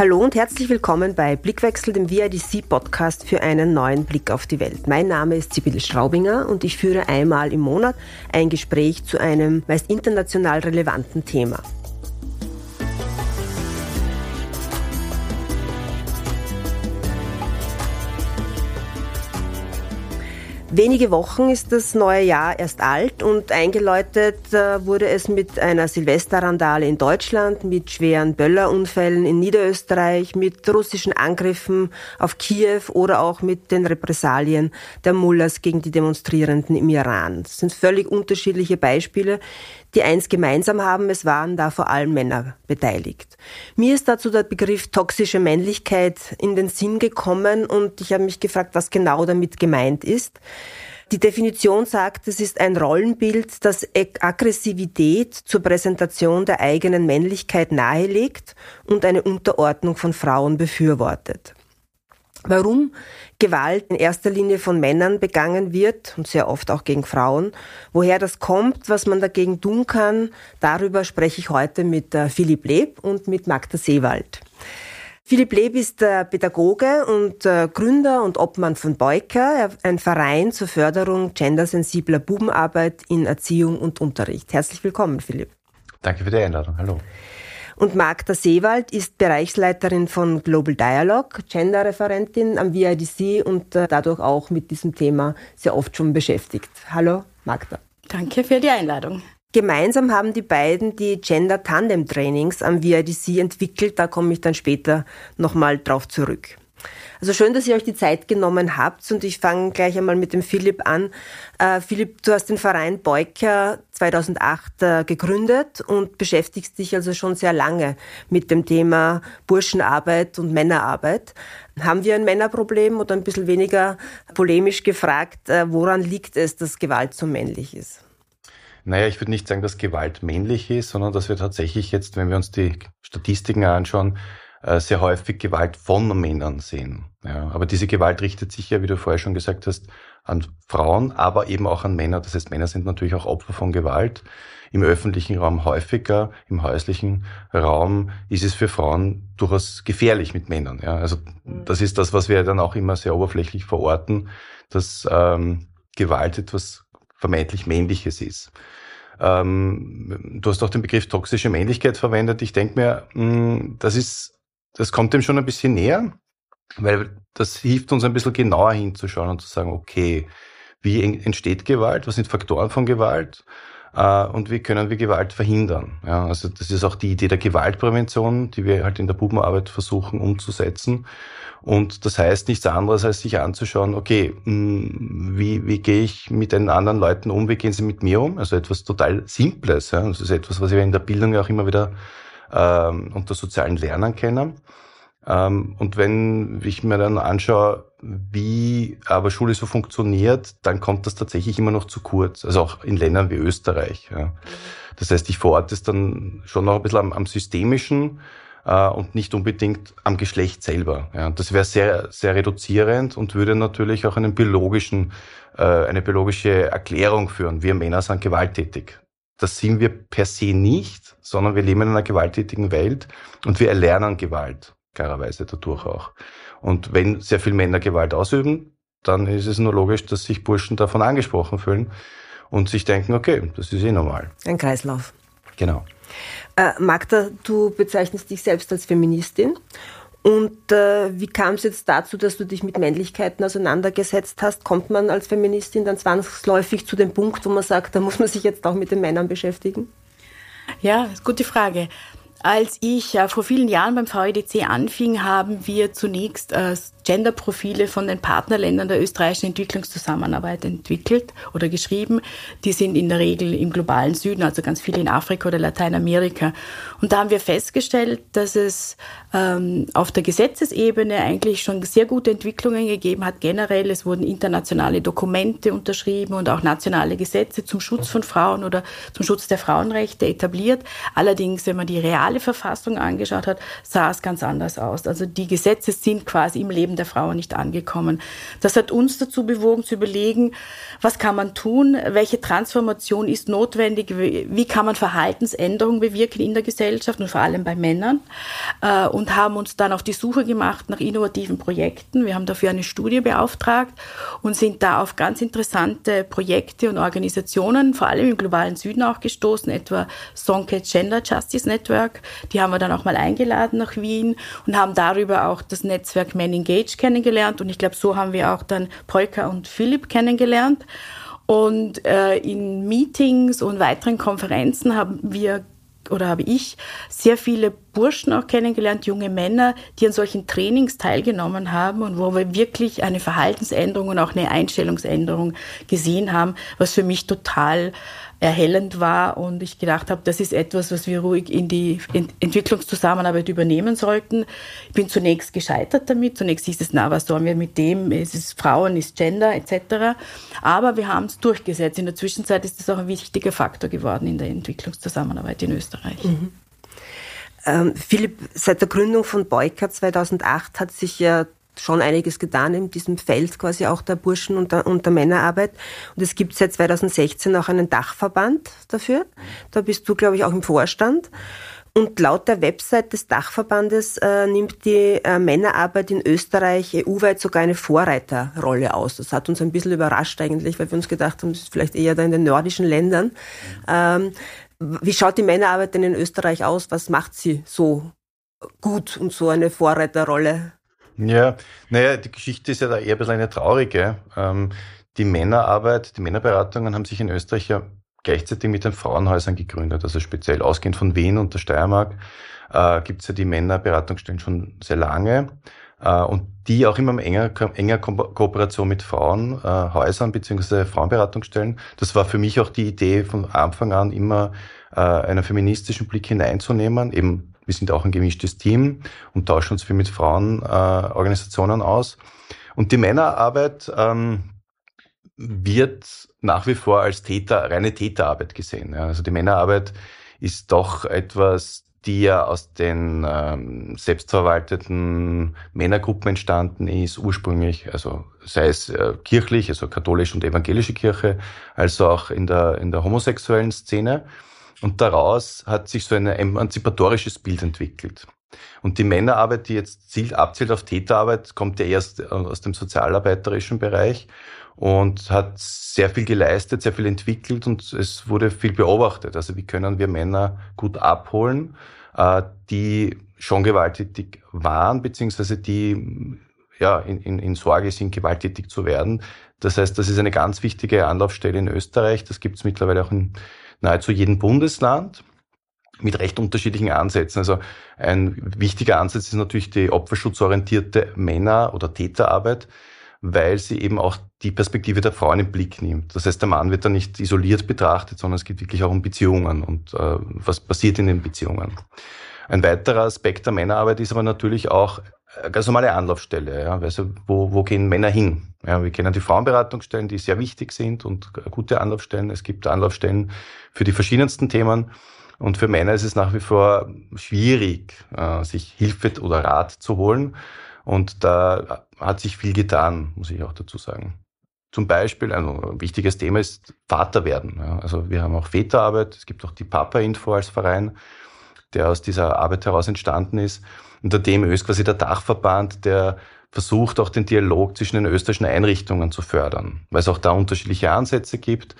Hallo und herzlich willkommen bei Blickwechsel, dem VIDC-Podcast für einen neuen Blick auf die Welt. Mein Name ist Sibylle Straubinger und ich führe einmal im Monat ein Gespräch zu einem meist international relevanten Thema. Wenige Wochen ist das neue Jahr erst alt und eingeläutet äh, wurde es mit einer Silvesterrandale in Deutschland, mit schweren Böllerunfällen in Niederösterreich, mit russischen Angriffen auf Kiew oder auch mit den Repressalien der Mullahs gegen die Demonstrierenden im Iran. Das sind völlig unterschiedliche Beispiele, die eins gemeinsam haben, es waren da vor allem Männer beteiligt. Mir ist dazu der Begriff toxische Männlichkeit in den Sinn gekommen und ich habe mich gefragt, was genau damit gemeint ist. Die Definition sagt, es ist ein Rollenbild, das Aggressivität zur Präsentation der eigenen Männlichkeit nahelegt und eine Unterordnung von Frauen befürwortet. Warum Gewalt in erster Linie von Männern begangen wird und sehr oft auch gegen Frauen, woher das kommt, was man dagegen tun kann, darüber spreche ich heute mit äh, Philipp Leb und mit Magda Seewald. Philipp Leb ist äh, Pädagoge und äh, Gründer und Obmann von Beuker, ein Verein zur Förderung gendersensibler Bubenarbeit in Erziehung und Unterricht. Herzlich willkommen, Philipp. Danke für die Einladung. Hallo. Und Magda Seewald ist Bereichsleiterin von Global Dialogue, Gender-Referentin am VIDC und äh, dadurch auch mit diesem Thema sehr oft schon beschäftigt. Hallo, Magda. Danke für die Einladung. Gemeinsam haben die beiden die Gender Tandem Trainings am VIDC entwickelt. Da komme ich dann später nochmal drauf zurück. Also schön, dass ihr euch die Zeit genommen habt und ich fange gleich einmal mit dem Philipp an. Äh, Philipp, du hast den Verein Beuker 2008 äh, gegründet und beschäftigst dich also schon sehr lange mit dem Thema Burschenarbeit und Männerarbeit. Haben wir ein Männerproblem oder ein bisschen weniger polemisch gefragt, äh, woran liegt es, dass Gewalt so männlich ist? Naja, ich würde nicht sagen, dass Gewalt männlich ist, sondern dass wir tatsächlich jetzt, wenn wir uns die Statistiken anschauen, sehr häufig Gewalt von Männern sehen. Ja, aber diese Gewalt richtet sich ja, wie du vorher schon gesagt hast, an Frauen, aber eben auch an Männer. Das heißt, Männer sind natürlich auch Opfer von Gewalt. Im öffentlichen Raum häufiger, im häuslichen Raum ist es für Frauen durchaus gefährlich mit Männern. Ja, also das ist das, was wir dann auch immer sehr oberflächlich verorten, dass ähm, Gewalt etwas vermeintlich Männliches ist. Ähm, du hast auch den Begriff toxische Männlichkeit verwendet. Ich denke mir, mh, hm, das ist das kommt dem schon ein bisschen näher, weil das hilft uns ein bisschen genauer hinzuschauen und zu sagen, okay, wie entsteht Gewalt, was sind Faktoren von Gewalt äh, und wie können wir Gewalt verhindern. Ja, also das ist auch die Idee der Gewaltprävention, die wir halt in der Bubenarbeit versuchen umzusetzen. Und das heißt nichts anderes, als sich anzuschauen, okay, hm, wie, wie gehe ich mit den anderen Leuten um, wie gehen sie mit mir um? Also etwas total Simples. Ja? Das ist etwas, was wir in der Bildung auch immer wieder ähm, unter sozialen Lernen kennen. Ähm, und wenn ich mir dann anschaue, wie aber Schule so funktioniert, dann kommt das tatsächlich immer noch zu kurz. Also auch in Ländern wie Österreich. Ja. Das heißt, ich verorte es dann schon noch ein bisschen am, am Systemischen äh, und nicht unbedingt am Geschlecht selber. Ja. Das wäre sehr, sehr reduzierend und würde natürlich auch einen biologischen, äh, eine biologische Erklärung führen. Wir Männer sind gewalttätig. Das sind wir per se nicht, sondern wir leben in einer gewalttätigen Welt und wir erlernen Gewalt, klarerweise dadurch auch. Und wenn sehr viele Männer Gewalt ausüben, dann ist es nur logisch, dass sich Burschen davon angesprochen fühlen und sich denken, okay, das ist eh normal. Ein Kreislauf. Genau. Äh, Magda, du bezeichnest dich selbst als Feministin und äh, wie kam es jetzt dazu, dass du dich mit Männlichkeiten auseinandergesetzt hast? Kommt man als Feministin dann zwangsläufig zu dem Punkt, wo man sagt, da muss man sich jetzt auch mit den Männern beschäftigen? Ja, gute Frage. Als ich äh, vor vielen Jahren beim VEDC anfing, haben wir zunächst äh, Genderprofile von den Partnerländern der österreichischen Entwicklungszusammenarbeit entwickelt oder geschrieben. Die sind in der Regel im globalen Süden, also ganz viele in Afrika oder Lateinamerika. Und da haben wir festgestellt, dass es ähm, auf der Gesetzesebene eigentlich schon sehr gute Entwicklungen gegeben hat. Generell, es wurden internationale Dokumente unterschrieben und auch nationale Gesetze zum Schutz von Frauen oder zum Schutz der Frauenrechte etabliert. Allerdings, wenn man die reale Verfassung angeschaut hat, sah es ganz anders aus. Also die Gesetze sind quasi im Leben der Frauen nicht angekommen. Das hat uns dazu bewogen zu überlegen, was kann man tun, welche Transformation ist notwendig, wie kann man Verhaltensänderungen bewirken in der Gesellschaft und vor allem bei Männern äh, und haben uns dann auf die Suche gemacht nach innovativen Projekten. Wir haben dafür eine Studie beauftragt und sind da auf ganz interessante Projekte und Organisationen, vor allem im globalen Süden auch gestoßen, etwa Sonke Gender Justice Network. Die haben wir dann auch mal eingeladen nach Wien und haben darüber auch das Netzwerk Men Engage kennengelernt. Und ich glaube, so haben wir auch dann Polka und Philipp kennengelernt. Und äh, in Meetings und weiteren Konferenzen haben wir oder habe ich sehr viele Burschen auch kennengelernt, junge Männer, die an solchen Trainings teilgenommen haben und wo wir wirklich eine Verhaltensänderung und auch eine Einstellungsänderung gesehen haben, was für mich total erhellend war und ich gedacht habe, das ist etwas, was wir ruhig in die Entwicklungszusammenarbeit übernehmen sollten. Ich bin zunächst gescheitert damit. Zunächst hieß es, na, was sollen wir mit dem? Es ist Frauen, ist Gender etc. Aber wir haben es durchgesetzt. In der Zwischenzeit ist das auch ein wichtiger Faktor geworden in der Entwicklungszusammenarbeit in Österreich. Mhm. Ähm, Philipp, seit der Gründung von Boyka 2008 hat sich ja schon einiges getan in diesem Feld quasi auch der Burschen- und der, und der Männerarbeit. Und es gibt seit 2016 auch einen Dachverband dafür. Da bist du, glaube ich, auch im Vorstand. Und laut der Website des Dachverbandes äh, nimmt die äh, Männerarbeit in Österreich EU-weit sogar eine Vorreiterrolle aus. Das hat uns ein bisschen überrascht eigentlich, weil wir uns gedacht haben, das ist vielleicht eher da in den nordischen Ländern. Ähm, wie schaut die Männerarbeit denn in Österreich aus? Was macht sie so gut und so eine Vorreiterrolle? Ja, naja, die Geschichte ist ja da eher ein bisschen eine traurige. Ähm, die Männerarbeit, die Männerberatungen haben sich in Österreich ja gleichzeitig mit den Frauenhäusern gegründet. Also speziell ausgehend von Wien und der Steiermark äh, gibt es ja die Männerberatungsstellen schon sehr lange. Äh, und die auch immer enger, enger Ko Kooperation mit Frauenhäusern äh, bzw. Frauenberatungsstellen. Das war für mich auch die Idee von Anfang an immer äh, einen feministischen Blick hineinzunehmen, eben wir sind auch ein gemischtes Team und tauschen uns viel mit Frauenorganisationen äh, aus. Und die Männerarbeit ähm, wird nach wie vor als Täter, reine Täterarbeit gesehen. Ja. Also die Männerarbeit ist doch etwas, die ja aus den ähm, selbstverwalteten Männergruppen entstanden ist, ursprünglich, also sei es äh, kirchlich, also katholische und evangelische Kirche, als auch in der, in der homosexuellen Szene. Und daraus hat sich so ein emanzipatorisches Bild entwickelt. Und die Männerarbeit, die jetzt zielt, abzielt auf Täterarbeit, kommt ja erst äh, aus dem sozialarbeiterischen Bereich und hat sehr viel geleistet, sehr viel entwickelt und es wurde viel beobachtet. Also wie können wir Männer gut abholen, äh, die schon gewalttätig waren, beziehungsweise die ja, in, in, in Sorge sind, gewalttätig zu werden. Das heißt, das ist eine ganz wichtige Anlaufstelle in Österreich. Das gibt es mittlerweile auch in nahezu jedem Bundesland mit recht unterschiedlichen Ansätzen. Also ein wichtiger Ansatz ist natürlich die opferschutzorientierte Männer- oder Täterarbeit, weil sie eben auch die Perspektive der Frauen im Blick nimmt. Das heißt, der Mann wird da nicht isoliert betrachtet, sondern es geht wirklich auch um Beziehungen und äh, was passiert in den Beziehungen. Ein weiterer Aspekt der Männerarbeit ist aber natürlich auch ganz normale Anlaufstelle. Ja. Also wo, wo gehen Männer hin? Ja, wir kennen die Frauenberatungsstellen, die sehr wichtig sind und gute Anlaufstellen. Es gibt Anlaufstellen für die verschiedensten Themen. Und für Männer ist es nach wie vor schwierig, äh, sich Hilfe oder Rat zu holen. Und da hat sich viel getan, muss ich auch dazu sagen. Zum Beispiel, also ein wichtiges Thema ist Vater werden. Also wir haben auch Väterarbeit, es gibt auch die Papa-Info als Verein, der aus dieser Arbeit heraus entstanden ist. Unter dem ist quasi der Dachverband, der versucht auch den Dialog zwischen den österreichischen Einrichtungen zu fördern, weil es auch da unterschiedliche Ansätze gibt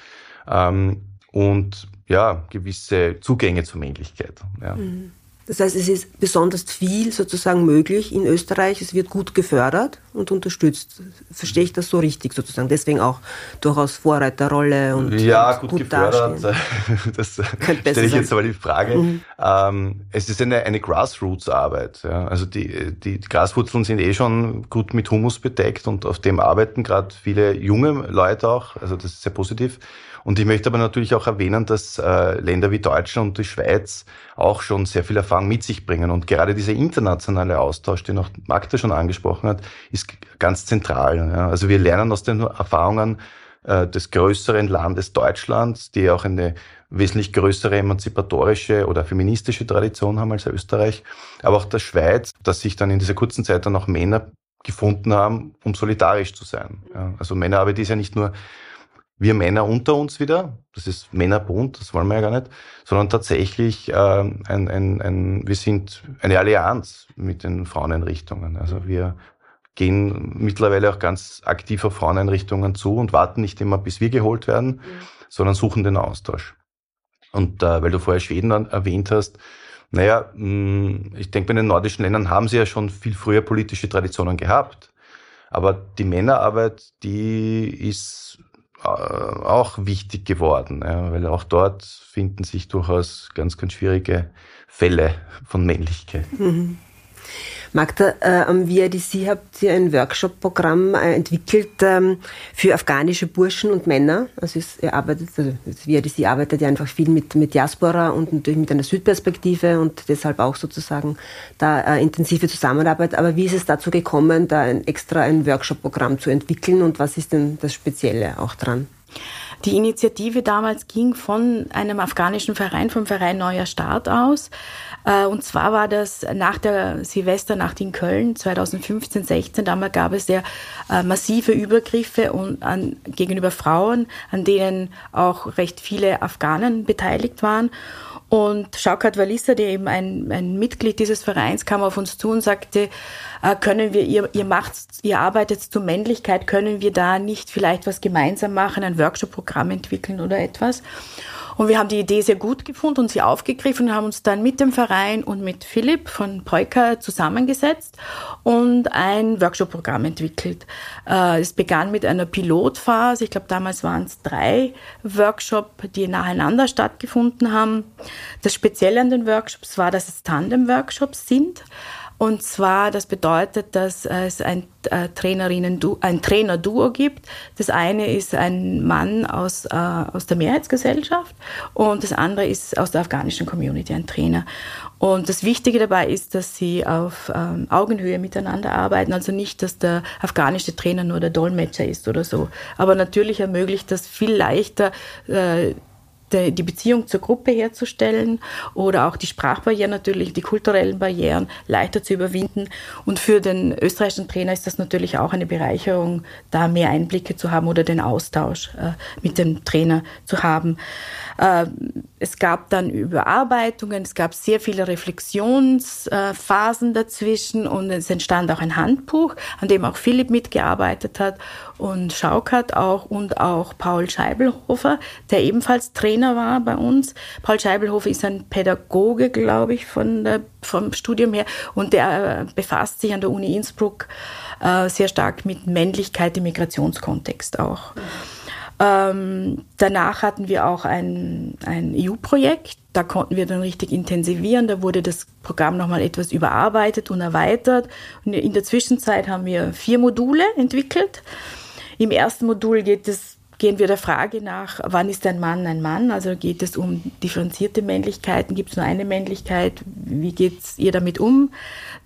ähm, und ja, gewisse Zugänge zur Männlichkeit. Ja. Mhm. Das heißt, es ist besonders viel sozusagen möglich in Österreich. Es wird gut gefördert und unterstützt. Verstehe ich das so richtig sozusagen? Deswegen auch durchaus Vorreiterrolle und ja gut, gut gefördert. Dastehen. Das stelle ich jetzt aber die Frage. Mhm. Ähm, es ist eine, eine Grassroots-Arbeit. Ja. Also die, die, die Graswurzeln sind eh schon gut mit Humus bedeckt und auf dem arbeiten gerade viele junge Leute auch. Also das ist sehr positiv. Und ich möchte aber natürlich auch erwähnen, dass äh, Länder wie Deutschland und die Schweiz auch schon sehr viel Erfahrung mit sich bringen. Und gerade dieser internationale Austausch, den auch Magda schon angesprochen hat, ist ganz zentral. Also wir lernen aus den Erfahrungen äh, des größeren Landes Deutschlands, die auch eine wesentlich größere emanzipatorische oder feministische Tradition haben als Österreich, aber auch der Schweiz, dass sich dann in dieser kurzen Zeit dann auch Männer gefunden haben, um solidarisch zu sein. Also Männerarbeit ist ja nicht nur wir Männer unter uns wieder, das ist Männerbund, das wollen wir ja gar nicht, sondern tatsächlich äh, ein, ein, ein, wir sind eine Allianz mit den Fraueneinrichtungen. Also wir gehen mittlerweile auch ganz aktiv auf Fraueneinrichtungen zu und warten nicht immer, bis wir geholt werden, mhm. sondern suchen den Austausch. Und äh, weil du vorher Schweden erwähnt hast, naja, mh, ich denke, bei den nordischen Ländern haben sie ja schon viel früher politische Traditionen gehabt. Aber die Männerarbeit, die ist auch wichtig geworden, ja, weil auch dort finden sich durchaus ganz, ganz schwierige Fälle von Männlichkeit. Mhm. Magda, äh, am VIDC habt ihr ein Workshop-Programm äh, entwickelt ähm, für afghanische Burschen und Männer. Also es, ihr arbeitet, also das VIDC arbeitet ja einfach viel mit, mit Diaspora und natürlich mit einer Südperspektive und deshalb auch sozusagen da äh, intensive Zusammenarbeit. Aber wie ist es dazu gekommen, da ein, extra ein Workshop-Programm zu entwickeln und was ist denn das Spezielle auch dran? Die Initiative damals ging von einem afghanischen Verein, vom Verein Neuer Start aus. Äh, und zwar war das nach der Silvesternacht in Köln 2015, 16. Damals gab es sehr äh, massive Übergriffe und an, gegenüber Frauen, an denen auch recht viele Afghanen beteiligt waren. Und Schaukat Walissa, der eben ein, ein Mitglied dieses Vereins, kam auf uns zu und sagte, äh, können wir, ihr, ihr macht, ihr arbeitet zur Männlichkeit, können wir da nicht vielleicht was gemeinsam machen, ein Workshop-Programm entwickeln oder etwas? Und wir haben die Idee sehr gut gefunden und sie aufgegriffen und haben uns dann mit dem Verein und mit Philipp von Peuker zusammengesetzt und ein Workshop-Programm entwickelt. Äh, es begann mit einer Pilotphase. Ich glaube, damals waren es drei Workshops, die nacheinander stattgefunden haben. Das Spezielle an den Workshops war, dass es Tandem-Workshops sind. Und zwar, das bedeutet, dass es ein äh, Trainerinnen ein Trainer-Duo gibt. Das eine ist ein Mann aus, äh, aus der Mehrheitsgesellschaft und das andere ist aus der afghanischen Community ein Trainer. Und das Wichtige dabei ist, dass sie auf ähm, Augenhöhe miteinander arbeiten. Also nicht, dass der afghanische Trainer nur der Dolmetscher ist oder so. Aber natürlich ermöglicht das viel leichter äh, die Beziehung zur Gruppe herzustellen oder auch die Sprachbarrieren natürlich, die kulturellen Barrieren leichter zu überwinden. Und für den österreichischen Trainer ist das natürlich auch eine Bereicherung, da mehr Einblicke zu haben oder den Austausch äh, mit dem Trainer zu haben. Äh, es gab dann Überarbeitungen, es gab sehr viele Reflexionsphasen dazwischen und es entstand auch ein Handbuch, an dem auch Philipp mitgearbeitet hat und Schaukert auch und auch Paul Scheibelhofer, der ebenfalls Trainer war bei uns. Paul Scheibelhofer ist ein Pädagoge, glaube ich, von der, vom Studium her und der befasst sich an der Uni Innsbruck äh, sehr stark mit Männlichkeit im Migrationskontext auch. Mhm. Ähm, danach hatten wir auch ein, ein EU-Projekt. Da konnten wir dann richtig intensivieren. Da wurde das Programm nochmal etwas überarbeitet und erweitert. Und in der Zwischenzeit haben wir vier Module entwickelt. Im ersten Modul geht es gehen wir der Frage nach, wann ist ein Mann ein Mann? Also geht es um differenzierte Männlichkeiten? Gibt es nur eine Männlichkeit? Wie geht ihr damit um?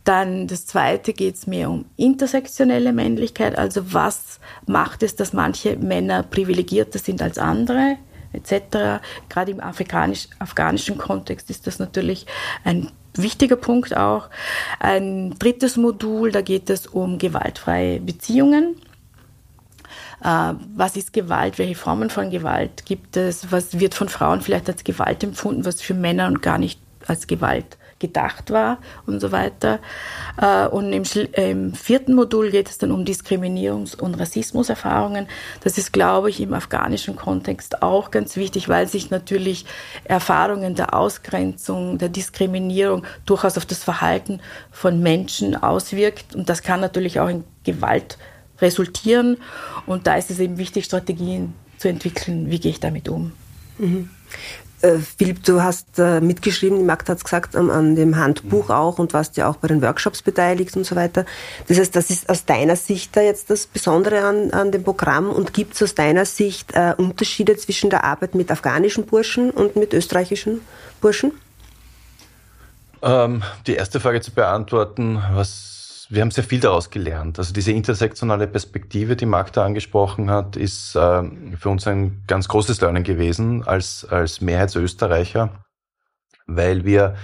Dann das zweite geht es mehr um intersektionelle Männlichkeit. Also was macht es, dass manche Männer privilegierter sind als andere? etc. Gerade im afrikanisch, afghanischen Kontext ist das natürlich ein wichtiger Punkt auch. Ein drittes Modul, da geht es um gewaltfreie Beziehungen. Äh, was ist Gewalt, welche Formen von Gewalt gibt es, was wird von Frauen vielleicht als Gewalt empfunden, was für Männer und gar nicht als Gewalt gedacht war und so weiter. Äh, und im, im, vierten Modul geht es dann um Diskriminierungs- und Rassismuserfahrungen. Das ist, glaube ich, im afghanischen Kontext auch ganz wichtig, weil sich natürlich Erfahrungen der Ausgrenzung, der Diskriminierung durchaus auf das Verhalten von Menschen auswirkt. Und das kann natürlich auch in Gewalt resultieren. Und da ist es eben wichtig, Strategien zu entwickeln, wie gehe ich damit um. Mhm. Äh, Philipp, du hast äh, mitgeschrieben, die Magd hat es gesagt, an, an, dem Handbuch mhm. auch und warst ja auch bei den Workshops beteiligt und so weiter. Das heißt, das ist aus deiner Sicht da jetzt das Besondere an, an dem Programm und gibt es aus deiner Sicht äh, Unterschiede zwischen der Arbeit mit afghanischen Burschen und mit österreichischen Burschen? Ähm, die erste Frage zu beantworten, was wir haben sehr viel daraus gelernt. Also diese intersektionale Perspektive, die Magda angesprochen hat, ist äh, für uns ein ganz großes Lernen gewesen als, als Mehrheitsösterreicher, weil wir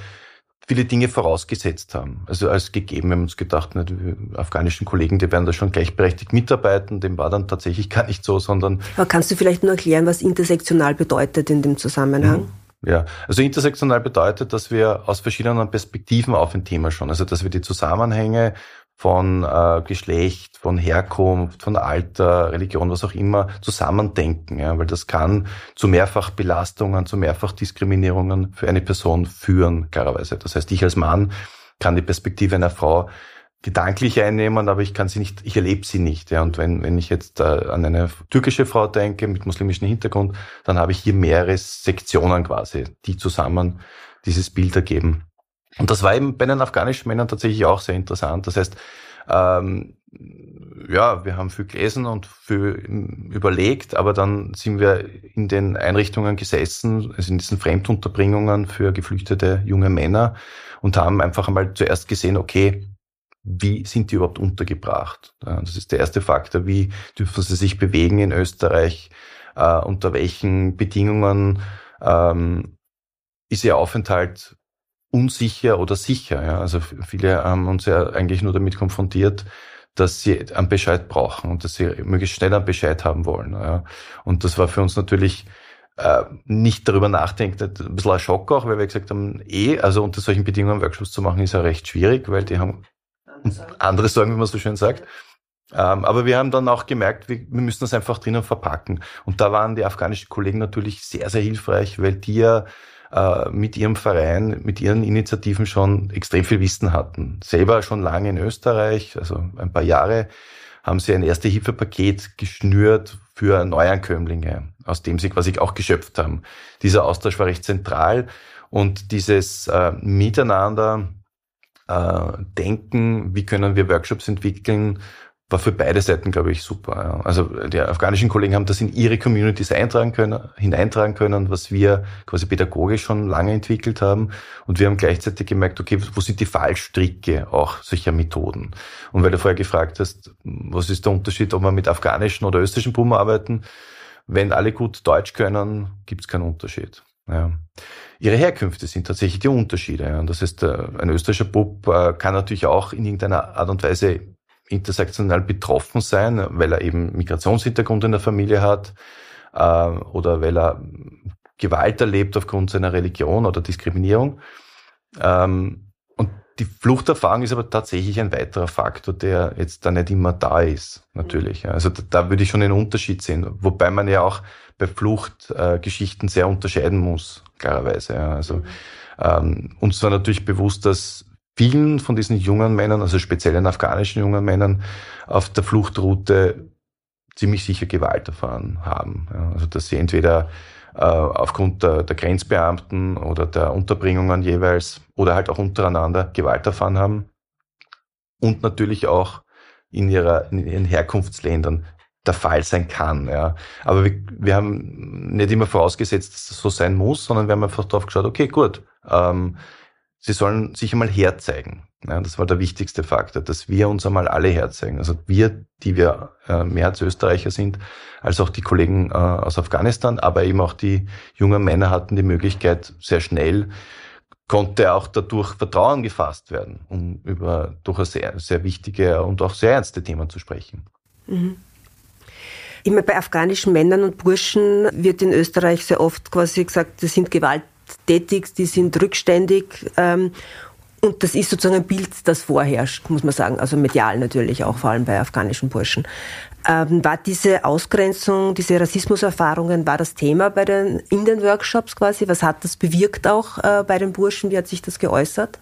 viele Dinge vorausgesetzt haben. Also als gegeben, wir haben uns gedacht, ne, die afghanischen Kollegen, die werden da schon gleichberechtigt mitarbeiten. Dem war dann tatsächlich gar nicht so, sondern. Aber kannst du vielleicht nur erklären, was intersektional bedeutet in dem Zusammenhang? Ja, also intersektional bedeutet, dass wir aus verschiedenen Perspektiven auf ein Thema schauen. Also dass wir die Zusammenhänge von äh, Geschlecht, von Herkunft, von Alter, Religion, was auch immer, zusammendenken. Ja, weil das kann zu Mehrfachbelastungen, zu Mehrfachdiskriminierungen für eine Person führen, klarerweise. Das heißt, ich als Mann kann die Perspektive einer Frau gedanklich einnehmen, aber ich kann sie nicht, ich erlebe sie nicht. Ja. Und wenn, wenn ich jetzt äh, an eine türkische Frau denke mit muslimischem Hintergrund, dann habe ich hier mehrere Sektionen quasi, die zusammen dieses Bild ergeben. Und das war eben bei den afghanischen Männern tatsächlich auch sehr interessant. Das heißt, ähm, ja, wir haben viel gelesen und viel überlegt, aber dann sind wir in den Einrichtungen gesessen, also in diesen Fremdunterbringungen für geflüchtete junge Männer und haben einfach einmal zuerst gesehen, okay, wie sind die überhaupt untergebracht? Das ist der erste Faktor. Wie dürfen sie sich bewegen in Österreich? Äh, unter welchen Bedingungen ähm, ist ihr Aufenthalt unsicher oder sicher. Ja? Also viele haben uns ja eigentlich nur damit konfrontiert, dass sie einen Bescheid brauchen und dass sie möglichst schnell einen Bescheid haben wollen. Ja? Und das war für uns natürlich äh, nicht darüber nachdenkt, ein bisschen ein Schock auch, weil wir gesagt haben, eh, also unter solchen Bedingungen Workshops zu machen, ist ja recht schwierig, weil die haben andere Sorgen, wie man so schön sagt. Ähm, aber wir haben dann auch gemerkt, wir, wir müssen das einfach drinnen verpacken. Und da waren die afghanischen Kollegen natürlich sehr, sehr hilfreich, weil die ja äh, mit ihrem Verein, mit ihren Initiativen schon extrem viel Wissen hatten. Selber schon lange in Österreich, also ein paar Jahre, haben sie ein Erste-Hilfe-Paket geschnürt für Neuankömmlinge, aus dem sie quasi auch geschöpft haben. Dieser Austausch war recht zentral und dieses äh, Miteinander äh, denken, wie können wir Workshops entwickeln, war für beide Seiten, glaube ich, super. Also die afghanischen Kollegen haben das in ihre Communities eintragen können, hineintragen können, was wir quasi pädagogisch schon lange entwickelt haben. Und wir haben gleichzeitig gemerkt, okay, wo sind die Fallstricke auch solcher Methoden? Und weil du vorher gefragt hast, was ist der Unterschied, ob wir mit afghanischen oder österreichischen Buben arbeiten? Wenn alle gut Deutsch können, gibt es keinen Unterschied. Ja. Ihre Herkünfte sind tatsächlich die Unterschiede. Und das heißt, äh, ein österreichischer Bub äh, kann natürlich auch in irgendeiner Art und Weise intersektional betroffen sein, weil er eben Migrationshintergrund in der Familie hat äh, oder weil er Gewalt erlebt aufgrund seiner Religion oder Diskriminierung. Ähm, und die Fluchterfahrung ist aber tatsächlich ein weiterer Faktor, der jetzt da nicht immer da ist, natürlich. Also da, da würde ich schon einen Unterschied sehen, wobei man ja auch bei Fluchtgeschichten äh, sehr unterscheiden muss, klarerweise. Ja. Also ähm, uns war natürlich bewusst, dass vielen von diesen jungen Männern, also speziell den afghanischen jungen Männern, auf der Fluchtroute ziemlich sicher Gewalt erfahren haben. Also dass sie entweder äh, aufgrund der, der, Grenzbeamten oder der Unterbringungen jeweils oder halt auch untereinander Gewalt erfahren haben und natürlich auch in, ihrer, in ihren Herkunftsländern der Fall sein kann. Ja. Aber wir, wir haben nicht immer vorausgesetzt, dass das so sein muss, sondern wir haben einfach darauf geschaut, okay, gut, ähm, sie sollen sich einmal herzeigen. Ja, das war der wichtigste Faktor, dass wir uns einmal alle herzeigen. Also wir, die wir äh, mehr als Österreicher sind, als auch die Kollegen äh, aus Afghanistan, aber eben auch die jungen Männer hatten die Möglichkeit, sehr schnell konnte auch dadurch Vertrauen gefasst werden, um über durchaus sehr, sehr wichtige und auch sehr ernste Themen zu sprechen. Mhm. Immer bei afghanischen Männern und Burschen wird in Österreich sehr oft quasi gesagt, das sind Gewalt tätig, die sind rückständig. Ähm, und das ist sozusagen ein Bild, das vorherrscht, muss man sagen. Also medial natürlich auch, vor allem bei afghanischen Burschen. Ähm, war diese Ausgrenzung, diese Rassismuserfahrungen, war das Thema bei den, in den Workshops quasi? Was hat das bewirkt auch äh, bei den Burschen? Wie hat sich das geäußert?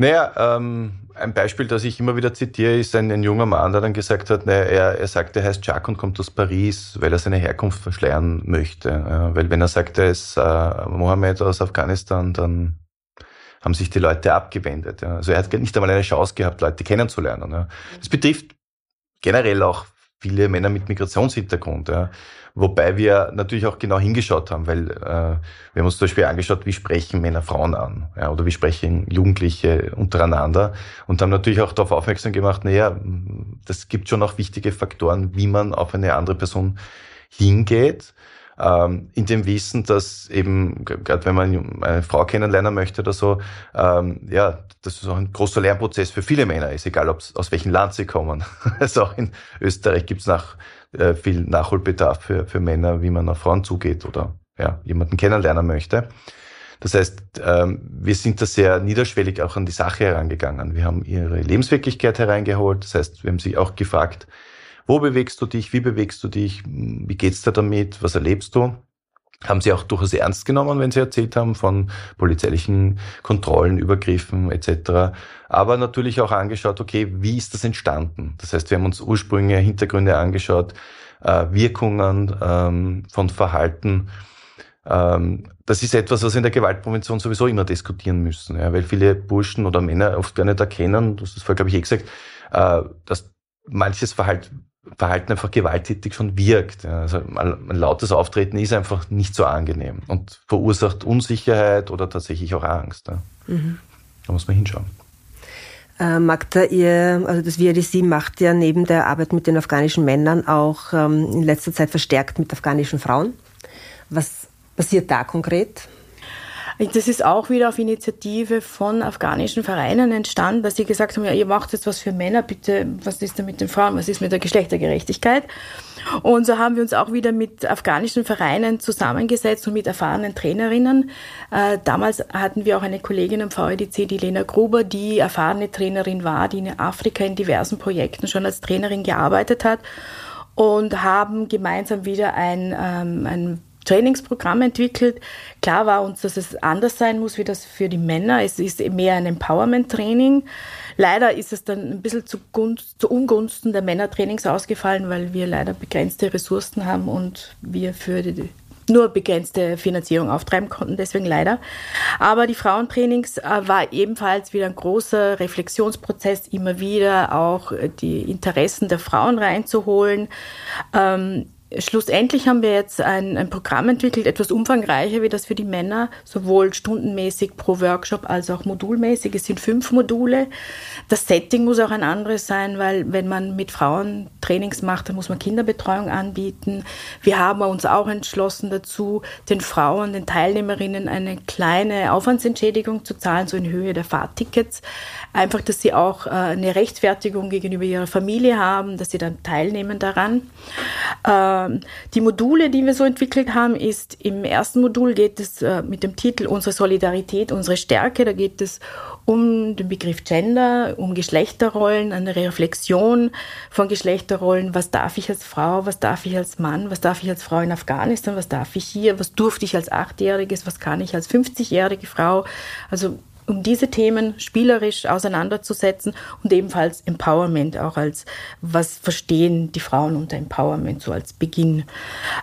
Naja, ähm, ein Beispiel, das ich immer wieder zitiere, ist ein, ein junger Mann, der dann gesagt hat, naja, er, er sagt, er heißt Jacques und kommt aus Paris, weil er seine Herkunft verschleiern möchte. Äh, weil wenn er sagt, er ist äh, Mohammed aus Afghanistan, dann haben sich die Leute abgewendet. Ja. Also er hat nicht einmal eine Chance gehabt, Leute kennenzulernen. Ja. Das betrifft generell auch viele Männer mit Migrationshintergrund. Ja. Wobei wir natürlich auch genau hingeschaut haben, weil äh, wir haben uns zum Beispiel angeschaut, wie sprechen Männer Frauen an ja, oder wie sprechen Jugendliche untereinander und haben natürlich auch darauf aufmerksam gemacht, naja, das gibt schon auch wichtige Faktoren, wie man auf eine andere Person hingeht. Ähm, in dem Wissen, dass eben, gerade wenn man eine Frau kennenlernen möchte oder so, ähm, ja, das ist auch ein großer Lernprozess für viele Männer ist, egal ob aus welchem Land sie kommen. also auch in Österreich gibt es nach, äh, viel Nachholbedarf für, für Männer, wie man auf Frauen zugeht oder ja, jemanden kennenlernen möchte. Das heißt, ähm, wir sind da sehr niederschwellig auch an die Sache herangegangen. Wir haben ihre Lebenswirklichkeit hereingeholt. Das heißt, wir haben sie auch gefragt, wo bewegst du dich, wie bewegst du dich, wie geht's dir damit, was erlebst du? Haben sie auch durchaus ernst genommen, wenn sie erzählt haben von polizeilichen Kontrollen, Übergriffen etc. Aber natürlich auch angeschaut, okay, wie ist das entstanden? Das heißt, wir haben uns Ursprünge, Hintergründe angeschaut, äh, Wirkungen ähm, von Verhalten ähm, das ist etwas, was wir in der Gewaltprävention sowieso immer diskutieren müssen, ja, weil viele Burschen oder Männer oft gar nicht erkennen, das ist vorher, glaube ich, eh gesagt, äh, dass manches Verhalten, Verhalten einfach gewalttätig schon wirkt. Also ein, lautes Auftreten ist einfach nicht so angenehm und verursacht Unsicherheit oder tatsächlich auch Angst. Mhm. Da muss man hinschauen. Äh, Magda, ihr, also das VRDC macht ja neben der Arbeit mit den afghanischen Männern auch ähm, in letzter Zeit verstärkt mit afghanischen Frauen. Was passiert da konkret? Das ist auch wieder auf Initiative von afghanischen Vereinen entstanden, dass sie gesagt haben, ja, ihr macht jetzt was für Männer, bitte, was ist denn mit den Frauen, was ist mit der Geschlechtergerechtigkeit? Und so haben wir uns auch wieder mit afghanischen Vereinen zusammengesetzt und mit erfahrenen Trainerinnen. Äh, damals hatten wir auch eine Kollegin am VEDC, die Lena Gruber, die erfahrene Trainerin war, die in Afrika in diversen Projekten schon als Trainerin gearbeitet hat und haben gemeinsam wieder ein, ähm, ein Trainingsprogramm entwickelt. Klar war uns, dass es anders sein muss wie das für die Männer. Es ist mehr ein Empowerment-Training. Leider ist es dann ein bisschen zu, zu Ungunsten der Männertrainings ausgefallen, weil wir leider begrenzte Ressourcen haben und wir für die, nur begrenzte Finanzierung auftreiben konnten, deswegen leider. Aber die Frauentrainings äh, war ebenfalls wieder ein großer Reflexionsprozess, immer wieder auch die Interessen der Frauen reinzuholen. Ähm, Schlussendlich haben wir jetzt ein, ein, Programm entwickelt, etwas umfangreicher wie das für die Männer, sowohl stundenmäßig pro Workshop als auch modulmäßig. Es sind fünf Module. Das Setting muss auch ein anderes sein, weil wenn man mit Frauen Trainings macht, dann muss man Kinderbetreuung anbieten. Wir haben uns auch entschlossen dazu, den Frauen, den Teilnehmerinnen eine kleine Aufwandsentschädigung zu zahlen, so in Höhe der Fahrtickets. Einfach, dass sie auch äh, eine Rechtfertigung gegenüber ihrer Familie haben, dass sie dann teilnehmen daran. Äh, ähm, die Module, die wir so entwickelt haben, ist im ersten Modul geht es äh, mit dem Titel Unsere Solidarität, unsere Stärke. Da geht es um den Begriff Gender, um Geschlechterrollen, eine Reflexion von Geschlechterrollen. Was darf ich als Frau? Was darf ich als Mann? Was darf ich als Frau in Afghanistan? Was darf ich hier? Was durfte ich als Achtjähriges? Was kann ich als 50-jährige Frau? Also um diese Themen spielerisch auseinanderzusetzen und ebenfalls Empowerment auch als, was verstehen die Frauen unter Empowerment so als Beginn.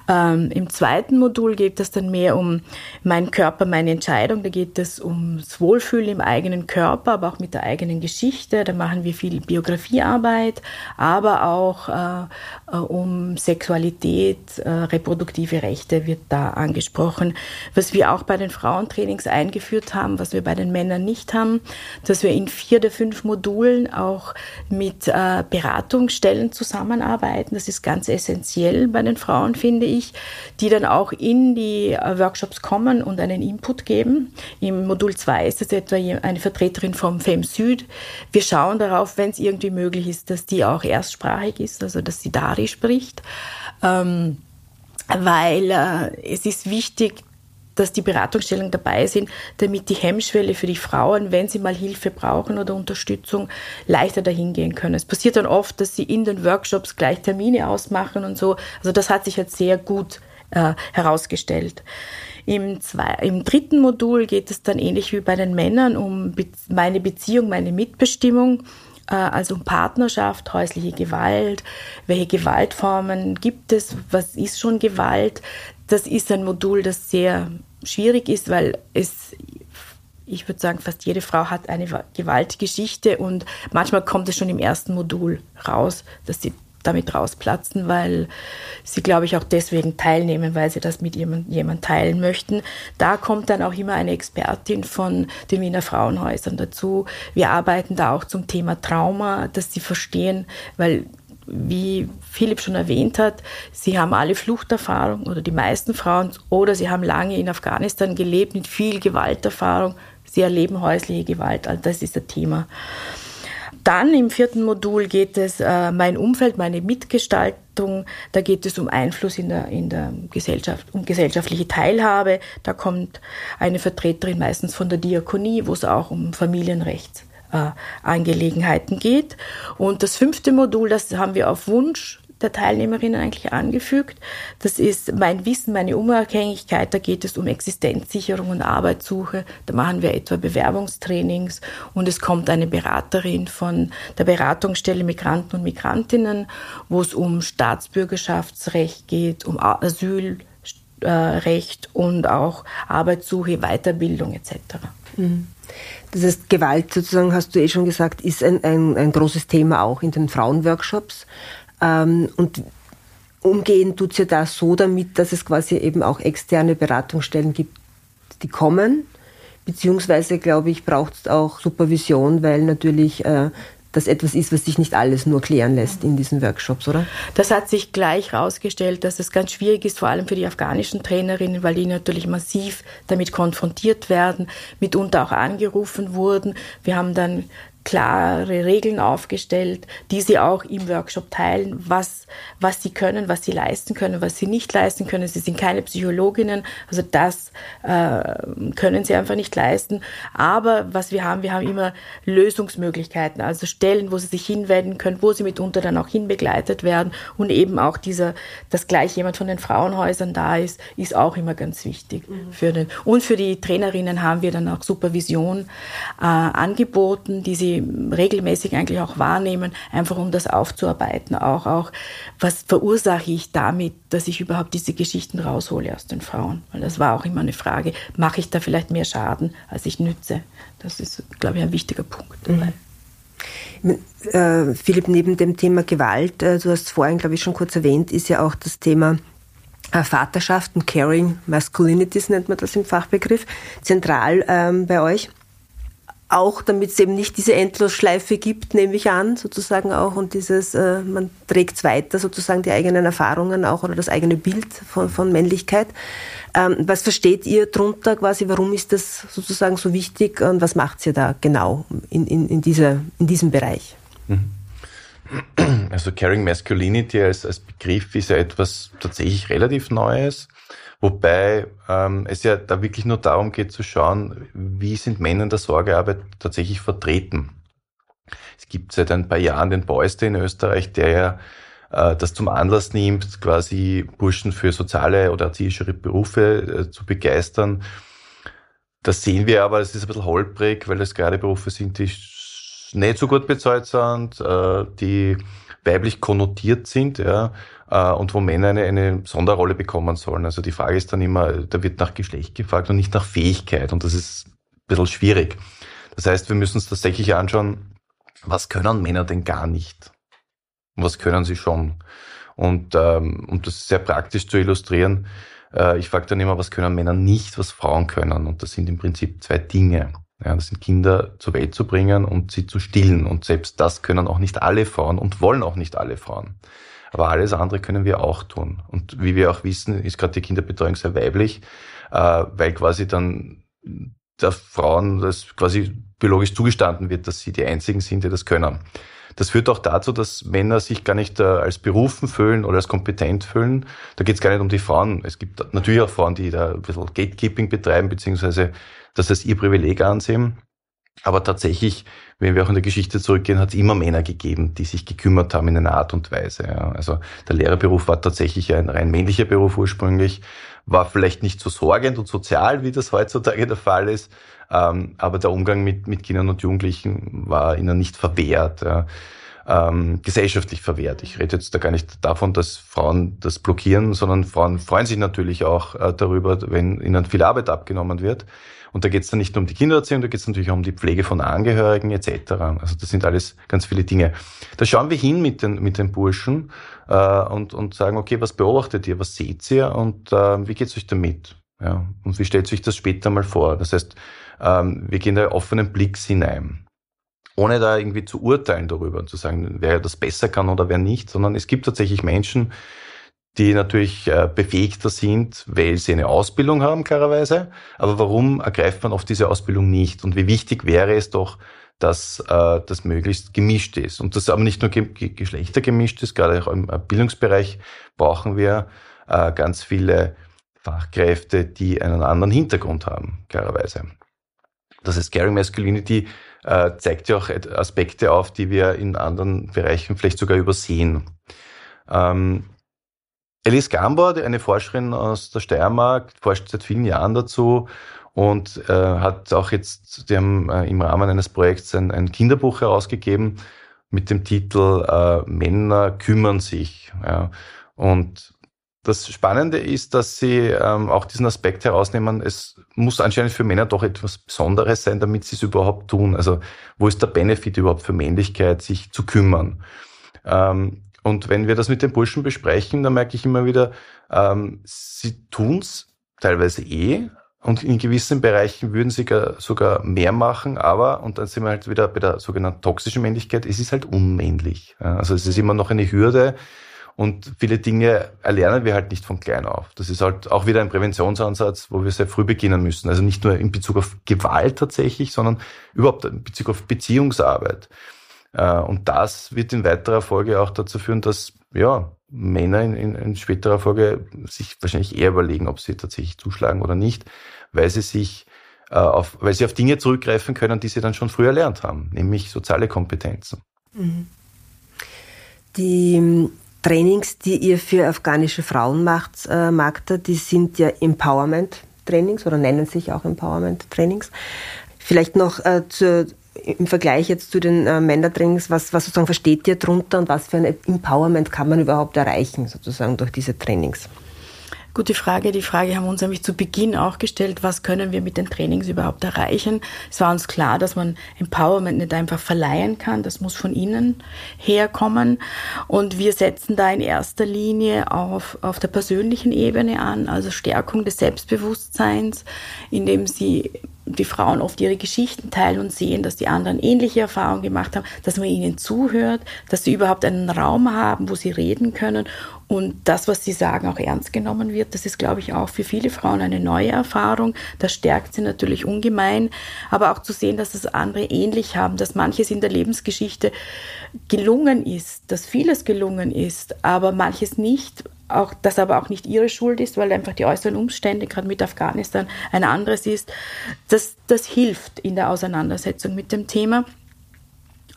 Ähm, Im zweiten Modul geht es dann mehr um mein Körper, meine Entscheidung. Da geht es ums Wohlfühlen im eigenen Körper, aber auch mit der eigenen Geschichte. Da machen wir viel Biografiearbeit, aber auch äh, um Sexualität, äh, reproduktive Rechte wird da angesprochen. Was wir auch bei den Frauentrainings eingeführt haben, was wir bei den Männern nicht haben, dass wir in vier der fünf Modulen auch mit äh, Beratungsstellen zusammenarbeiten. Das ist ganz essentiell bei den Frauen, finde ich, die dann auch in die äh, Workshops kommen und einen Input geben. Im Modul 2 ist es etwa eine Vertreterin vom FEM Süd. Wir schauen darauf, wenn es irgendwie möglich ist, dass die auch erstsprachig ist, also dass sie Dari spricht. Ähm, weil äh, es ist wichtig, dass die Beratungsstellen dabei sind, damit die Hemmschwelle für die Frauen, wenn sie mal Hilfe brauchen oder Unterstützung, leichter dahin gehen können. Es passiert dann oft, dass sie in den Workshops gleich Termine ausmachen und so. Also das hat sich jetzt sehr gut äh, herausgestellt. Im, zwei, Im dritten Modul geht es dann ähnlich wie bei den Männern um Be meine Beziehung, meine Mitbestimmung also um Partnerschaft, häusliche Gewalt, welche Gewaltformen gibt es, was ist schon Gewalt. Das ist ein Modul, das sehr schwierig ist, weil es, ich würde sagen, fast jede Frau hat eine Gewaltgeschichte und manchmal kommt es schon im ersten Modul raus, dass sie damit rausplatzen, weil sie, glaube ich, auch deswegen teilnehmen, weil sie das mit jemandem teilen möchten. Da kommt dann auch immer eine Expertin von den Wiener Frauenhäusern dazu. Wir arbeiten da auch zum Thema Trauma, dass sie verstehen, weil wie Philipp schon erwähnt hat, sie haben alle Fluchterfahrung oder die meisten Frauen oder sie haben lange in Afghanistan gelebt mit viel Gewalterfahrung. Sie erleben häusliche Gewalt, also das ist das Thema. Dann im vierten Modul geht es äh, mein Umfeld, meine Mitgestaltung. Da geht es um Einfluss in der, in der Gesellschaft, um gesellschaftliche Teilhabe. Da kommt eine Vertreterin meistens von der Diakonie, wo es auch um Familienrechtsangelegenheiten äh, geht. Und das fünfte Modul, das haben wir auf Wunsch der Teilnehmerinnen eigentlich angefügt. Das ist mein Wissen, meine Unabhängigkeit. Da geht es um Existenzsicherung und Arbeitssuche. Da machen wir etwa Bewerbungstrainings und es kommt eine Beraterin von der Beratungsstelle Migranten und Migrantinnen, wo es um Staatsbürgerschaftsrecht geht, um Asylrecht und auch Arbeitssuche, Weiterbildung etc. Mhm. Das heißt, Gewalt sozusagen, hast du eh schon gesagt, ist ein, ein, ein großes Thema auch in den Frauenworkshops. Ähm, und umgehen tut es ja da so damit, dass es quasi eben auch externe Beratungsstellen gibt, die kommen. Beziehungsweise, glaube ich, braucht es auch Supervision, weil natürlich äh, das etwas ist, was sich nicht alles nur klären lässt in diesen Workshops, oder? Das hat sich gleich herausgestellt, dass es ganz schwierig ist, vor allem für die afghanischen Trainerinnen, weil die natürlich massiv damit konfrontiert werden, mitunter auch angerufen wurden. Wir haben dann klare Regeln aufgestellt, die sie auch im Workshop teilen, was, was sie können, was sie leisten können, was sie nicht leisten können. Sie sind keine Psychologinnen, also das äh, können sie einfach nicht leisten. Aber was wir haben, wir haben immer Lösungsmöglichkeiten, also Stellen, wo sie sich hinwenden können, wo sie mitunter dann auch hinbegleitet werden und eben auch dieser, dass gleich jemand von den Frauenhäusern da ist, ist auch immer ganz wichtig mhm. für den. Und für die Trainerinnen haben wir dann auch Supervision äh, angeboten, die sie regelmäßig eigentlich auch wahrnehmen, einfach um das aufzuarbeiten. Auch, auch, was verursache ich damit, dass ich überhaupt diese Geschichten raushole aus den Frauen? Weil das war auch immer eine Frage, mache ich da vielleicht mehr Schaden, als ich nütze? Das ist, glaube ich, ein wichtiger Punkt dabei. Mhm. Äh, Philipp, neben dem Thema Gewalt, äh, du hast es vorhin, glaube ich, schon kurz erwähnt, ist ja auch das Thema äh, Vaterschaft und Caring Masculinities nennt man das im Fachbegriff, zentral ähm, bei euch auch damit es eben nicht diese Endlosschleife gibt, nehme ich an, sozusagen auch, und dieses, äh, man trägt weiter sozusagen die eigenen Erfahrungen auch oder das eigene Bild von, von Männlichkeit. Ähm, was versteht ihr drunter quasi, warum ist das sozusagen so wichtig und was macht ihr da genau in, in, in, dieser, in diesem Bereich? Also Caring Masculinity als, als Begriff ist ja etwas tatsächlich relativ Neues. Wobei ähm, es ja da wirklich nur darum geht zu schauen, wie sind Männer in der Sorgearbeit tatsächlich vertreten. Es gibt seit ein paar Jahren den Day in Österreich, der ja äh, das zum Anlass nimmt, quasi Burschen für soziale oder erzieherischere Berufe äh, zu begeistern. Das sehen wir aber, es ist ein bisschen holprig, weil das gerade Berufe sind, die nicht so gut bezahlt sind, äh, die weiblich konnotiert sind, ja, äh, und wo Männer eine, eine Sonderrolle bekommen sollen. Also die Frage ist dann immer, da wird nach Geschlecht gefragt und nicht nach Fähigkeit und das ist ein bisschen schwierig. Das heißt, wir müssen uns tatsächlich anschauen, was können Männer denn gar nicht? Und was können sie schon? Und ähm, um das sehr praktisch zu illustrieren, äh, ich frage dann immer, was können Männer nicht, was Frauen können? Und das sind im Prinzip zwei Dinge. Ja, das sind Kinder zur Welt zu bringen und sie zu stillen. Und selbst das können auch nicht alle Frauen und wollen auch nicht alle Frauen. Aber alles andere können wir auch tun. Und wie wir auch wissen, ist gerade die Kinderbetreuung sehr weiblich, äh, weil quasi dann der Frauen das quasi biologisch zugestanden wird, dass sie die einzigen sind, die das können. Das führt auch dazu, dass Männer sich gar nicht äh, als berufen fühlen oder als kompetent fühlen. Da geht es gar nicht um die Frauen. Es gibt natürlich auch Frauen, die da ein bisschen Gatekeeping betreiben, beziehungsweise das als ihr Privileg ansehen. Aber tatsächlich, wenn wir auch in der Geschichte zurückgehen, hat es immer Männer gegeben, die sich gekümmert haben in einer Art und Weise. Ja. Also der Lehrerberuf war tatsächlich ein rein männlicher Beruf ursprünglich, war vielleicht nicht so sorgend und sozial, wie das heutzutage der Fall ist, ähm, aber der Umgang mit, mit Kindern und Jugendlichen war ihnen nicht verwehrt. Ja. Ähm, gesellschaftlich verwehrt. Ich rede jetzt da gar nicht davon, dass Frauen das blockieren, sondern Frauen freuen sich natürlich auch äh, darüber, wenn ihnen viel Arbeit abgenommen wird. Und da geht es dann nicht nur um die Kindererziehung, da geht es natürlich auch um die Pflege von Angehörigen etc. Also das sind alles ganz viele Dinge. Da schauen wir hin mit den, mit den Burschen äh, und, und sagen, okay, was beobachtet ihr, was seht ihr und äh, wie geht es euch damit? Ja, und wie stellt sich das später mal vor? Das heißt, ähm, wir gehen da offenen Blicks hinein. Ohne da irgendwie zu urteilen darüber und zu sagen, wer das besser kann oder wer nicht, sondern es gibt tatsächlich Menschen, die natürlich äh, befähigter sind, weil sie eine Ausbildung haben, klarerweise. Aber warum ergreift man oft diese Ausbildung nicht? Und wie wichtig wäre es doch, dass äh, das möglichst gemischt ist. Und das aber nicht nur ge Geschlechter gemischt ist, gerade auch im Bildungsbereich brauchen wir äh, ganz viele Fachkräfte, die einen anderen Hintergrund haben, klarerweise. Das heißt, Caring Masculinity äh, zeigt ja auch Aspekte auf, die wir in anderen Bereichen vielleicht sogar übersehen. Ähm, Alice Gambor, eine Forscherin aus der Steiermark, forscht seit vielen Jahren dazu und äh, hat auch jetzt, die haben äh, im Rahmen eines Projekts ein, ein, Kinderbuch herausgegeben mit dem Titel äh, Männer kümmern sich. Ja. Und das Spannende ist, dass sie ähm, auch diesen Aspekt herausnehmen, es muss anscheinend für Männer doch etwas Besonderes sein, damit sie es überhaupt tun. Also wo ist der Benefit überhaupt für Männlichkeit, sich zu kümmern? Ähm, und wenn wir das mit den Burschen besprechen, dann merke ich immer wieder, ähm, sie tun's teilweise eh, und in gewissen Bereichen würden sie sogar mehr machen, aber, und dann sind wir halt wieder bei der sogenannten toxischen Männlichkeit, es ist halt unmännlich. Also es ist immer noch eine Hürde und viele Dinge erlernen wir halt nicht von klein auf. Das ist halt auch wieder ein Präventionsansatz, wo wir sehr früh beginnen müssen. Also nicht nur in Bezug auf Gewalt tatsächlich, sondern überhaupt in Bezug auf Beziehungsarbeit. Äh, und das wird in weiterer Folge auch dazu führen, dass ja, Männer in, in, in späterer Folge sich wahrscheinlich eher überlegen, ob sie tatsächlich zuschlagen oder nicht, weil sie sich äh, auf, weil sie auf Dinge zurückgreifen können, die sie dann schon früher erlernt haben, nämlich soziale Kompetenzen. Mhm. Die Trainings, die ihr für afghanische Frauen macht, äh, Magda, die sind ja Empowerment-Trainings oder nennen sich auch Empowerment-Trainings. Vielleicht noch äh, zur im Vergleich jetzt zu den äh, Männertrainings, was, was sozusagen versteht ihr darunter und was für ein Empowerment kann man überhaupt erreichen, sozusagen durch diese Trainings? Gute Frage. Die Frage haben wir uns nämlich zu Beginn auch gestellt, was können wir mit den Trainings überhaupt erreichen? Es war uns klar, dass man Empowerment nicht einfach verleihen kann, das muss von innen herkommen. Und wir setzen da in erster Linie auf, auf der persönlichen Ebene an, also Stärkung des Selbstbewusstseins, indem sie die Frauen oft ihre Geschichten teilen und sehen, dass die anderen ähnliche Erfahrungen gemacht haben, dass man ihnen zuhört, dass sie überhaupt einen Raum haben, wo sie reden können und das, was sie sagen, auch ernst genommen wird. Das ist, glaube ich, auch für viele Frauen eine neue Erfahrung. Das stärkt sie natürlich ungemein. Aber auch zu sehen, dass das andere ähnlich haben, dass manches in der Lebensgeschichte gelungen ist, dass vieles gelungen ist, aber manches nicht auch, das aber auch nicht ihre Schuld ist, weil einfach die äußeren Umstände, gerade mit Afghanistan, ein anderes ist. Das, das hilft in der Auseinandersetzung mit dem Thema.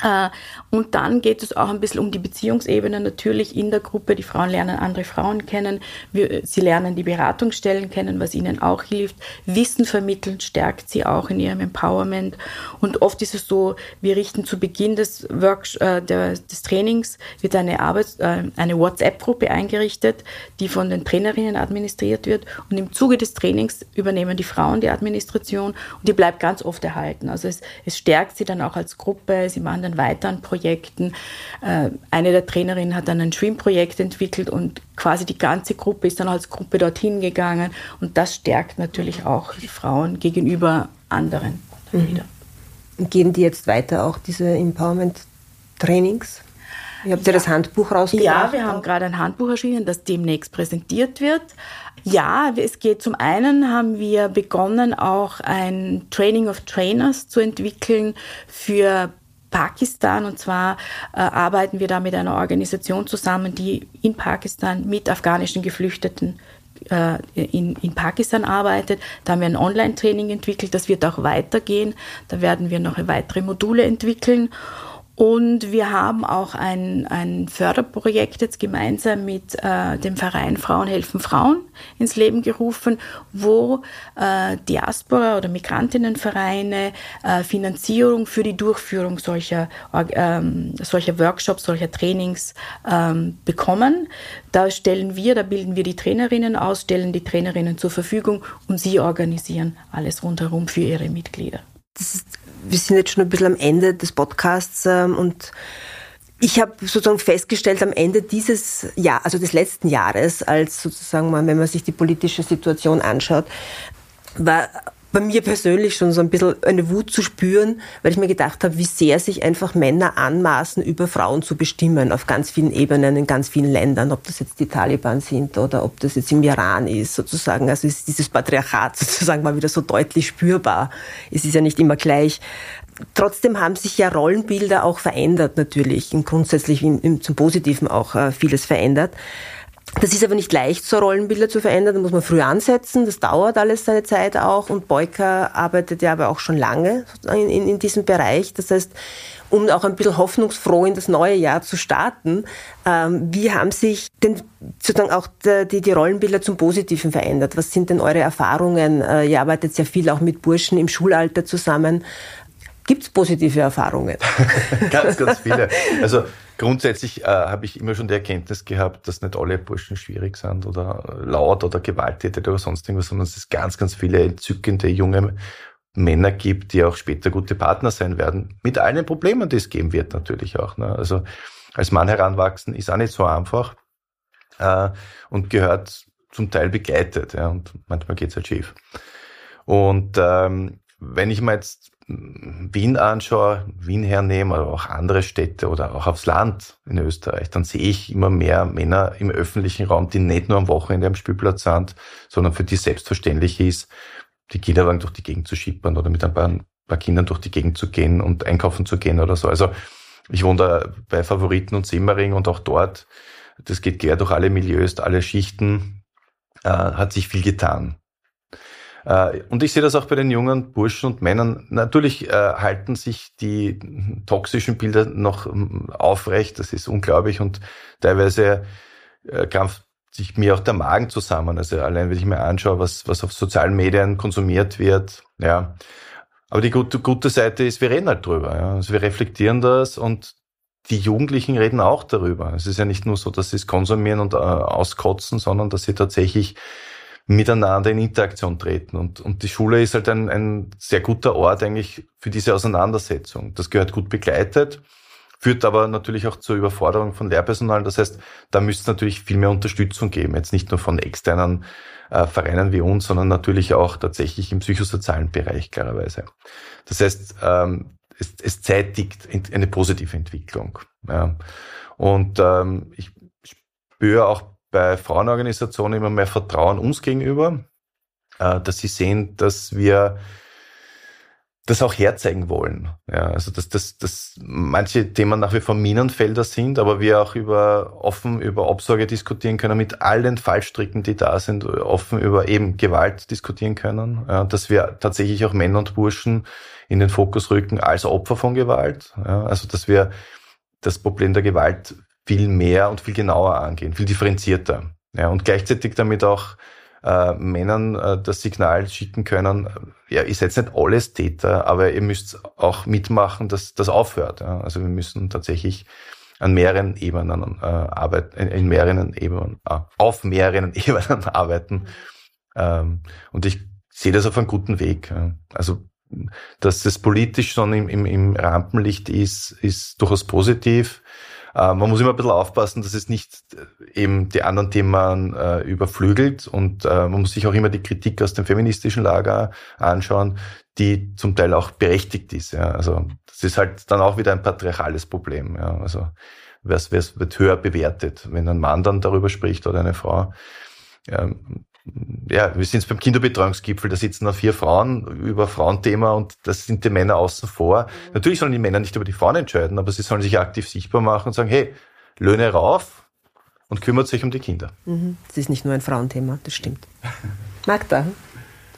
Äh, und dann geht es auch ein bisschen um die Beziehungsebene natürlich in der Gruppe. Die Frauen lernen andere Frauen kennen. Sie lernen die Beratungsstellen kennen, was ihnen auch hilft. Wissen vermitteln stärkt sie auch in ihrem Empowerment. Und oft ist es so, wir richten zu Beginn des, Works, äh, des Trainings wird eine, Arbeits-, äh, eine WhatsApp-Gruppe eingerichtet, die von den Trainerinnen administriert wird. Und im Zuge des Trainings übernehmen die Frauen die Administration und die bleibt ganz oft erhalten. Also es, es stärkt sie dann auch als Gruppe. Sie machen dann dann weiter an Projekten. Äh, eine der Trainerinnen hat dann ein Schwimmprojekt entwickelt und quasi die ganze Gruppe ist dann als Gruppe dorthin gegangen. Und das stärkt natürlich auch die Frauen gegenüber anderen mhm. wieder. Gehen die jetzt weiter auch diese Empowerment-Trainings? Ihr habt ja, ja das Handbuch rausgebracht. Ja, wir haben gerade ein Handbuch erschienen, das demnächst präsentiert wird. Ja, es geht zum einen, haben wir begonnen, auch ein Training of Trainers zu entwickeln für Pakistan. Und zwar äh, arbeiten wir da mit einer Organisation zusammen, die in Pakistan mit afghanischen Geflüchteten äh, in, in Pakistan arbeitet. Da haben wir ein Online-Training entwickelt. Das wird auch weitergehen. Da werden wir noch weitere Module entwickeln. Und wir haben auch ein, ein Förderprojekt jetzt gemeinsam mit äh, dem Verein Frauen helfen Frauen ins Leben gerufen, wo äh, Diaspora- oder Migrantinnenvereine äh, Finanzierung für die Durchführung solcher, ähm, solcher Workshops, solcher Trainings ähm, bekommen. Da stellen wir, da bilden wir die Trainerinnen aus, stellen die Trainerinnen zur Verfügung und sie organisieren alles rundherum für ihre Mitglieder. Ist wir sind jetzt schon ein bisschen am Ende des Podcasts ähm, und ich habe sozusagen festgestellt am Ende dieses Jahr, also des letzten Jahres, als sozusagen, wenn man sich die politische Situation anschaut, war bei mir persönlich schon so ein bisschen eine Wut zu spüren, weil ich mir gedacht habe, wie sehr sich einfach Männer anmaßen, über Frauen zu bestimmen, auf ganz vielen Ebenen, in ganz vielen Ländern, ob das jetzt die Taliban sind oder ob das jetzt im Iran ist, sozusagen. Also ist dieses Patriarchat sozusagen mal wieder so deutlich spürbar. Es ist ja nicht immer gleich. Trotzdem haben sich ja Rollenbilder auch verändert natürlich, und grundsätzlich im, im, zum Positiven auch äh, vieles verändert. Das ist aber nicht leicht, so Rollenbilder zu verändern. Da muss man früh ansetzen. Das dauert alles seine Zeit auch. Und Beuker arbeitet ja aber auch schon lange in, in, in diesem Bereich. Das heißt, um auch ein bisschen hoffnungsfroh in das neue Jahr zu starten, ähm, wie haben sich denn sozusagen auch die, die Rollenbilder zum Positiven verändert? Was sind denn eure Erfahrungen? Äh, ihr arbeitet sehr viel auch mit Burschen im Schulalter zusammen. Gibt es positive Erfahrungen? ganz, ganz viele. Also grundsätzlich äh, habe ich immer schon die Erkenntnis gehabt, dass nicht alle Burschen schwierig sind oder laut oder gewalttätig oder sonst irgendwas, sondern dass es ganz, ganz viele entzückende junge Männer gibt, die auch später gute Partner sein werden. Mit allen Problemen, die es geben wird natürlich auch. Ne? Also als Mann heranwachsen ist auch nicht so einfach äh, und gehört zum Teil begleitet. Ja, und manchmal geht's halt schief. Und ähm, wenn ich mir jetzt Wien anschaue, Wien hernehme, aber auch andere Städte oder auch aufs Land in Österreich, dann sehe ich immer mehr Männer im öffentlichen Raum, die nicht nur am Wochenende am Spielplatz sind, sondern für die selbstverständlich ist, die Kinderwagen durch die Gegend zu schippern oder mit ein paar, paar Kindern durch die Gegend zu gehen und einkaufen zu gehen oder so. Also ich wohne da bei Favoriten und Simmering und auch dort, das geht quer durch alle Milieus, alle Schichten, äh, hat sich viel getan. Äh, und ich sehe das auch bei den jungen Burschen und Männern. Natürlich äh, halten sich die toxischen Bilder noch ähm, aufrecht. Das ist unglaublich und teilweise äh, krampft sich mir auch der Magen zusammen. Also allein, wenn ich mir anschaue, was, was auf sozialen Medien konsumiert wird, ja. Aber die gute, gute Seite ist, wir reden halt drüber. Ja. Also wir reflektieren das und die Jugendlichen reden auch darüber. Es ist ja nicht nur so, dass sie es konsumieren und äh, auskotzen, sondern dass sie tatsächlich miteinander in Interaktion treten. Und, und die Schule ist halt ein, ein sehr guter Ort eigentlich für diese Auseinandersetzung. Das gehört gut begleitet, führt aber natürlich auch zur Überforderung von Lehrpersonal. Das heißt, da müsste es natürlich viel mehr Unterstützung geben. Jetzt nicht nur von externen äh, Vereinen wie uns, sondern natürlich auch tatsächlich im psychosozialen Bereich klarerweise. Das heißt, ähm, es, es zeitigt eine positive Entwicklung. Ja. Und ähm, ich spüre auch bei Frauenorganisationen immer mehr Vertrauen uns gegenüber, äh, dass sie sehen, dass wir das auch herzeigen wollen. Ja, also dass, dass, dass manche Themen nach wie vor Minenfelder sind, aber wir auch über offen über Obsorge diskutieren können, mit allen Fallstricken, die da sind, offen über eben Gewalt diskutieren können, ja, dass wir tatsächlich auch Männer und Burschen in den Fokus rücken als Opfer von Gewalt. Ja, also dass wir das Problem der Gewalt viel mehr und viel genauer angehen, viel differenzierter. Ja, und gleichzeitig damit auch äh, Männern äh, das Signal schicken können, äh, ja, ihr seid nicht alles Täter, aber ihr müsst auch mitmachen, dass das aufhört. Ja. Also wir müssen tatsächlich an mehreren Ebenen äh, arbeiten, in, in mehreren Ebenen, äh, auf mehreren Ebenen arbeiten. Ähm, und ich sehe das auf einem guten Weg. Ja. Also dass das politisch schon im, im, im Rampenlicht ist, ist durchaus positiv. Äh, man muss immer ein bisschen aufpassen, dass es nicht äh, eben die anderen Themen äh, überflügelt und äh, man muss sich auch immer die Kritik aus dem feministischen Lager anschauen, die zum Teil auch berechtigt ist. Ja. Also das ist halt dann auch wieder ein patriarchales Problem. Ja. Also wer wird höher bewertet, wenn ein Mann dann darüber spricht oder eine Frau. Ähm, ja, wir sind jetzt beim Kinderbetreuungsgipfel, da sitzen da vier Frauen über Frauenthema und das sind die Männer außen vor. Mhm. Natürlich sollen die Männer nicht über die Frauen entscheiden, aber sie sollen sich aktiv sichtbar machen und sagen, hey, Löhne rauf und kümmert sich um die Kinder. Mhm. Das ist nicht nur ein Frauenthema, das stimmt. Magda,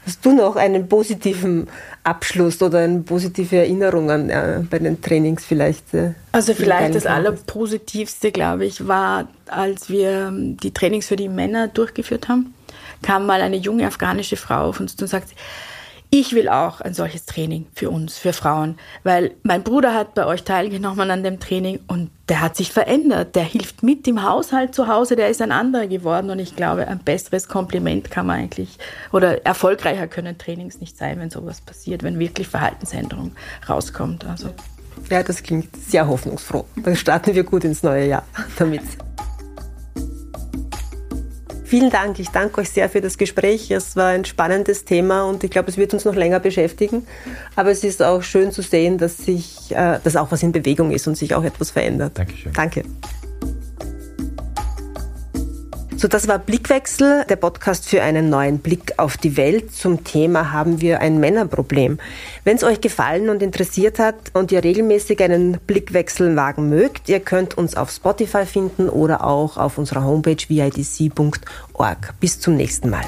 hast du noch einen positiven Abschluss oder eine positive Erinnerung an äh, bei den Trainings vielleicht? Äh, also vielleicht das Allerpositivste, glaube ich, war, als wir ähm, die Trainings für die Männer durchgeführt haben kam mal eine junge afghanische Frau auf uns und sagte, ich will auch ein solches Training für uns, für Frauen, weil mein Bruder hat bei euch teilgenommen an dem Training und der hat sich verändert. Der hilft mit im Haushalt zu Hause, der ist ein anderer geworden und ich glaube, ein besseres Kompliment kann man eigentlich oder erfolgreicher können Trainings nicht sein, wenn sowas passiert, wenn wirklich Verhaltensänderung rauskommt. Also. Ja, das klingt sehr hoffnungsfroh. Dann starten wir gut ins neue Jahr damit. Vielen Dank. Ich danke euch sehr für das Gespräch. Es war ein spannendes Thema und ich glaube, es wird uns noch länger beschäftigen. Aber es ist auch schön zu sehen, dass sich, äh, dass auch was in Bewegung ist und sich auch etwas verändert. Dankeschön. Danke. So, das war Blickwechsel, der Podcast für einen neuen Blick auf die Welt. Zum Thema haben wir ein Männerproblem. Wenn es euch gefallen und interessiert hat und ihr regelmäßig einen Blickwechsel wagen mögt, ihr könnt uns auf Spotify finden oder auch auf unserer Homepage vidc.org. Bis zum nächsten Mal.